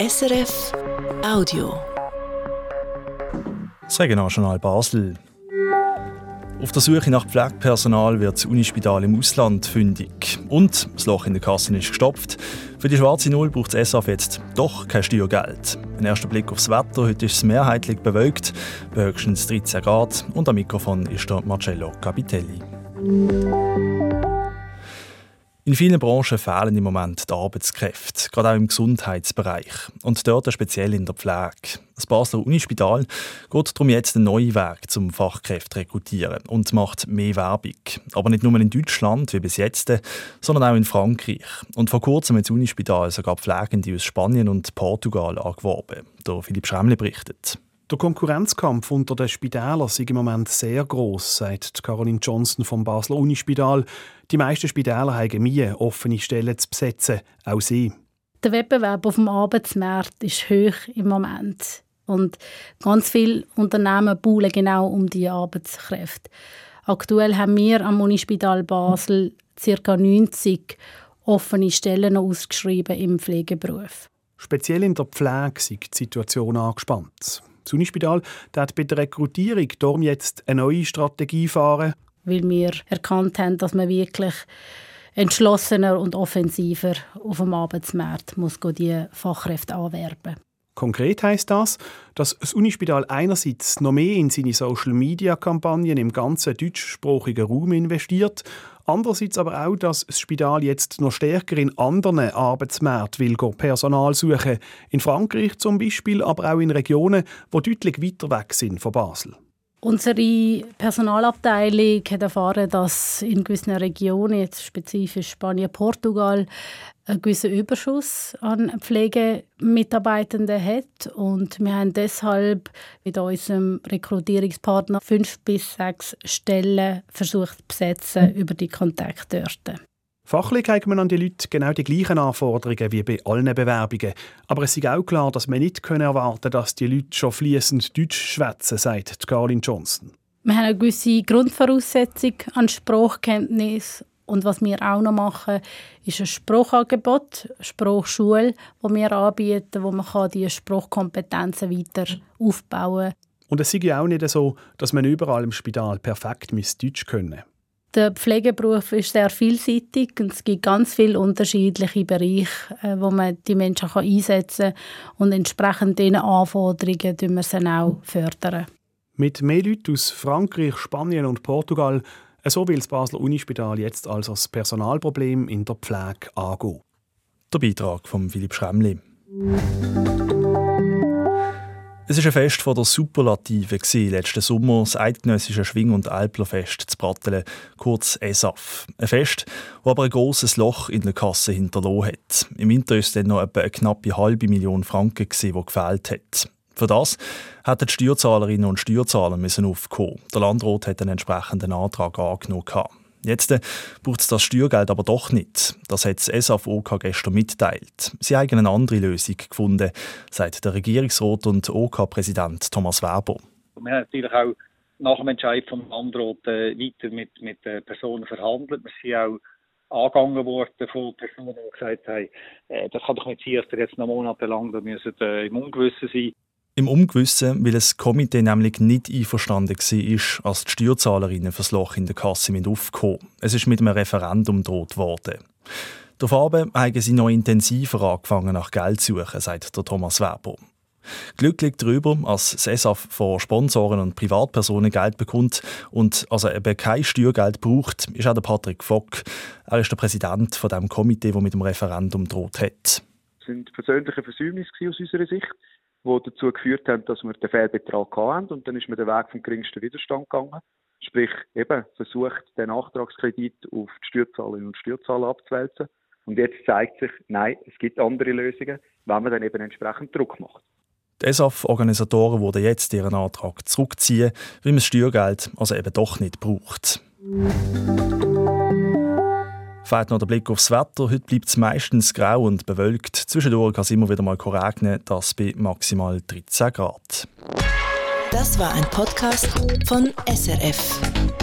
SRF Audio. Das Regionaljournal Basel. Auf der Suche nach Pflegepersonal wird das Unispital im Ausland fündig. Und das Loch in der Kasse ist gestopft. Für die schwarze Null braucht das SAF jetzt doch kein Steuergeld. Ein erster Blick aufs Wetter. Heute ist es mehrheitlich bewölkt, höchstens 13 Grad. Und am Mikrofon ist der Marcello Capitelli. In vielen Branchen fehlen im Moment die Arbeitskräfte, gerade auch im Gesundheitsbereich und dort speziell in der Pflege. Das Basler Unispital geht darum jetzt einen neuen Weg zum Fachkräfte rekrutieren und macht mehr Werbung. Aber nicht nur in Deutschland wie bis jetzt, sondern auch in Frankreich. Und vor kurzem hat das Unispital sogar Pflegende aus Spanien und Portugal angeworben. Der Philipp Schremli berichtet. Der Konkurrenzkampf unter den Spitälern ist im Moment sehr groß, sagt Caroline Johnson vom Basler Unispital. Die meisten Spitäler haben Mühe, offene Stellen zu besetzen, auch sie. Der Wettbewerb auf dem Arbeitsmarkt ist hoch im Moment. Und ganz viele Unternehmen buhlen genau um die Arbeitskräfte. Aktuell haben wir am Unispital Basel ca. 90 offene Stellen ausgeschrieben im Pflegeberuf. Speziell in der Pflege ist die Situation angespannt. Das Unispital hat bei der Rekrutierung darum jetzt eine neue Strategie fahren. Weil wir erkannt haben, dass man wirklich entschlossener und offensiver auf dem Arbeitsmarkt muss die Fachkräfte anwerben Konkret heißt das, dass das Unispital einerseits noch mehr in seine Social-Media-Kampagnen im ganzen deutschsprachigen Raum investiert, andererseits aber auch, dass das Spital jetzt noch stärker in anderen Arbeitsmärkten will Personal suchen, in Frankreich zum Beispiel, aber auch in Regionen, die deutlich weiter weg sind von Basel. Unsere Personalabteilung hat erfahren, dass in gewissen Regionen, jetzt spezifisch Spanien, Portugal, einen gewissen Überschuss an Pflegemitarbeitenden hat. Und wir haben deshalb mit unserem Rekrutierungspartner fünf bis sechs Stellen versucht zu besetzen über die Kontakte dort. Fachlich hat man an die Leute genau die gleichen Anforderungen wie bei allen Bewerbungen. Aber es ist auch klar, dass man nicht erwarten können, dass die Leute schon fließend Deutsch schwätzen, sagt Caroline Johnson. Wir haben eine gewisse Grundvoraussetzung an Sprachkenntnis und was wir auch noch machen, ist ein Sprachangebot, eine Sprachschule, wo wir anbieten, wo man die Sprachkompetenzen weiter aufbauen kann. Und es ist ja auch nicht so, dass man überall im Spital perfekt Deutsch können. Der Pflegeberuf ist sehr vielseitig und es gibt ganz viele unterschiedliche Bereiche, äh, wo man die Menschen einsetzen kann und entsprechend diesen Anforderungen fördern wir sie auch fördern. Mit mehr Leuten aus Frankreich, Spanien und Portugal so will das Basler Unispital jetzt also das Personalproblem in der Pflege angehen. Der Beitrag von Philipp Schremli. Es war ein Fest von der Superlative letzten Sommer, das eidgenössische Schwing- und Alplerfest zu Brattelen, kurz ESAF. Ein Fest, das aber ein grosses Loch in der Kasse hinterlassen hat. Im Winter es dann noch etwa eine knappe halbe Million Franken, die gefehlt hat. Für das hätten die Steuerzahlerinnen und Steuerzahler müssen aufkommen. Der Landrat hat einen entsprechenden Antrag angenommen. Jetzt äh, braucht es das Steuergeld aber doch nicht. Das hat das SAF-OK gestern mitteilt. Sie haben eine andere Lösung gefunden, sagt der Regierungsrat und OK-Präsident Thomas Weber. Wir haben natürlich auch nach dem Entscheid vom Landrat äh, weiter mit, mit äh, Personen verhandelt. Wir sind auch angegangen worden von Personen, die gesagt haben, äh, das kann doch nicht sein, dass ihr jetzt noch monatelang da müssen, äh, im Ungewissen sein im Ungewissen, weil das Komitee nämlich nicht einverstanden war, als die Steuerzahlerinnen fürs Loch in der Kasse aufkommen. Es ist mit einem Referendum gedroht worden. Daraufhin haben sie noch intensiver angefangen nach Geld zu suchen, sagt der Thomas Weber. Glücklich darüber, als SESAF von Sponsoren und Privatpersonen Geld bekommt und also eben kein Steuergeld braucht, ist auch der Patrick Fock. Er ist der Präsident von dem Komitee, das mit dem Referendum droht hat. Das sind persönliche Versäumnisse aus unserer Sicht die dazu geführt haben, dass wir den Fehlbetrag hatten. Und dann ist man den Weg vom geringsten Widerstand gegangen. Sprich, eben versucht, den Nachtragskredit auf die Steuerzahlerinnen und Steuerzahler abzuwälzen. Und jetzt zeigt sich, nein, es gibt andere Lösungen, wenn man dann eben entsprechend Druck macht. Die ESAF-Organisatoren wurden jetzt ihren Antrag zurückziehen, weil man das Steuergeld also eben doch nicht braucht. Fällt noch der Blick aufs Wetter. Heute bleibt es meistens grau und bewölkt. Zwischendurch kann es immer wieder mal regnen, das bei maximal 13 Grad. Das war ein Podcast von SRF.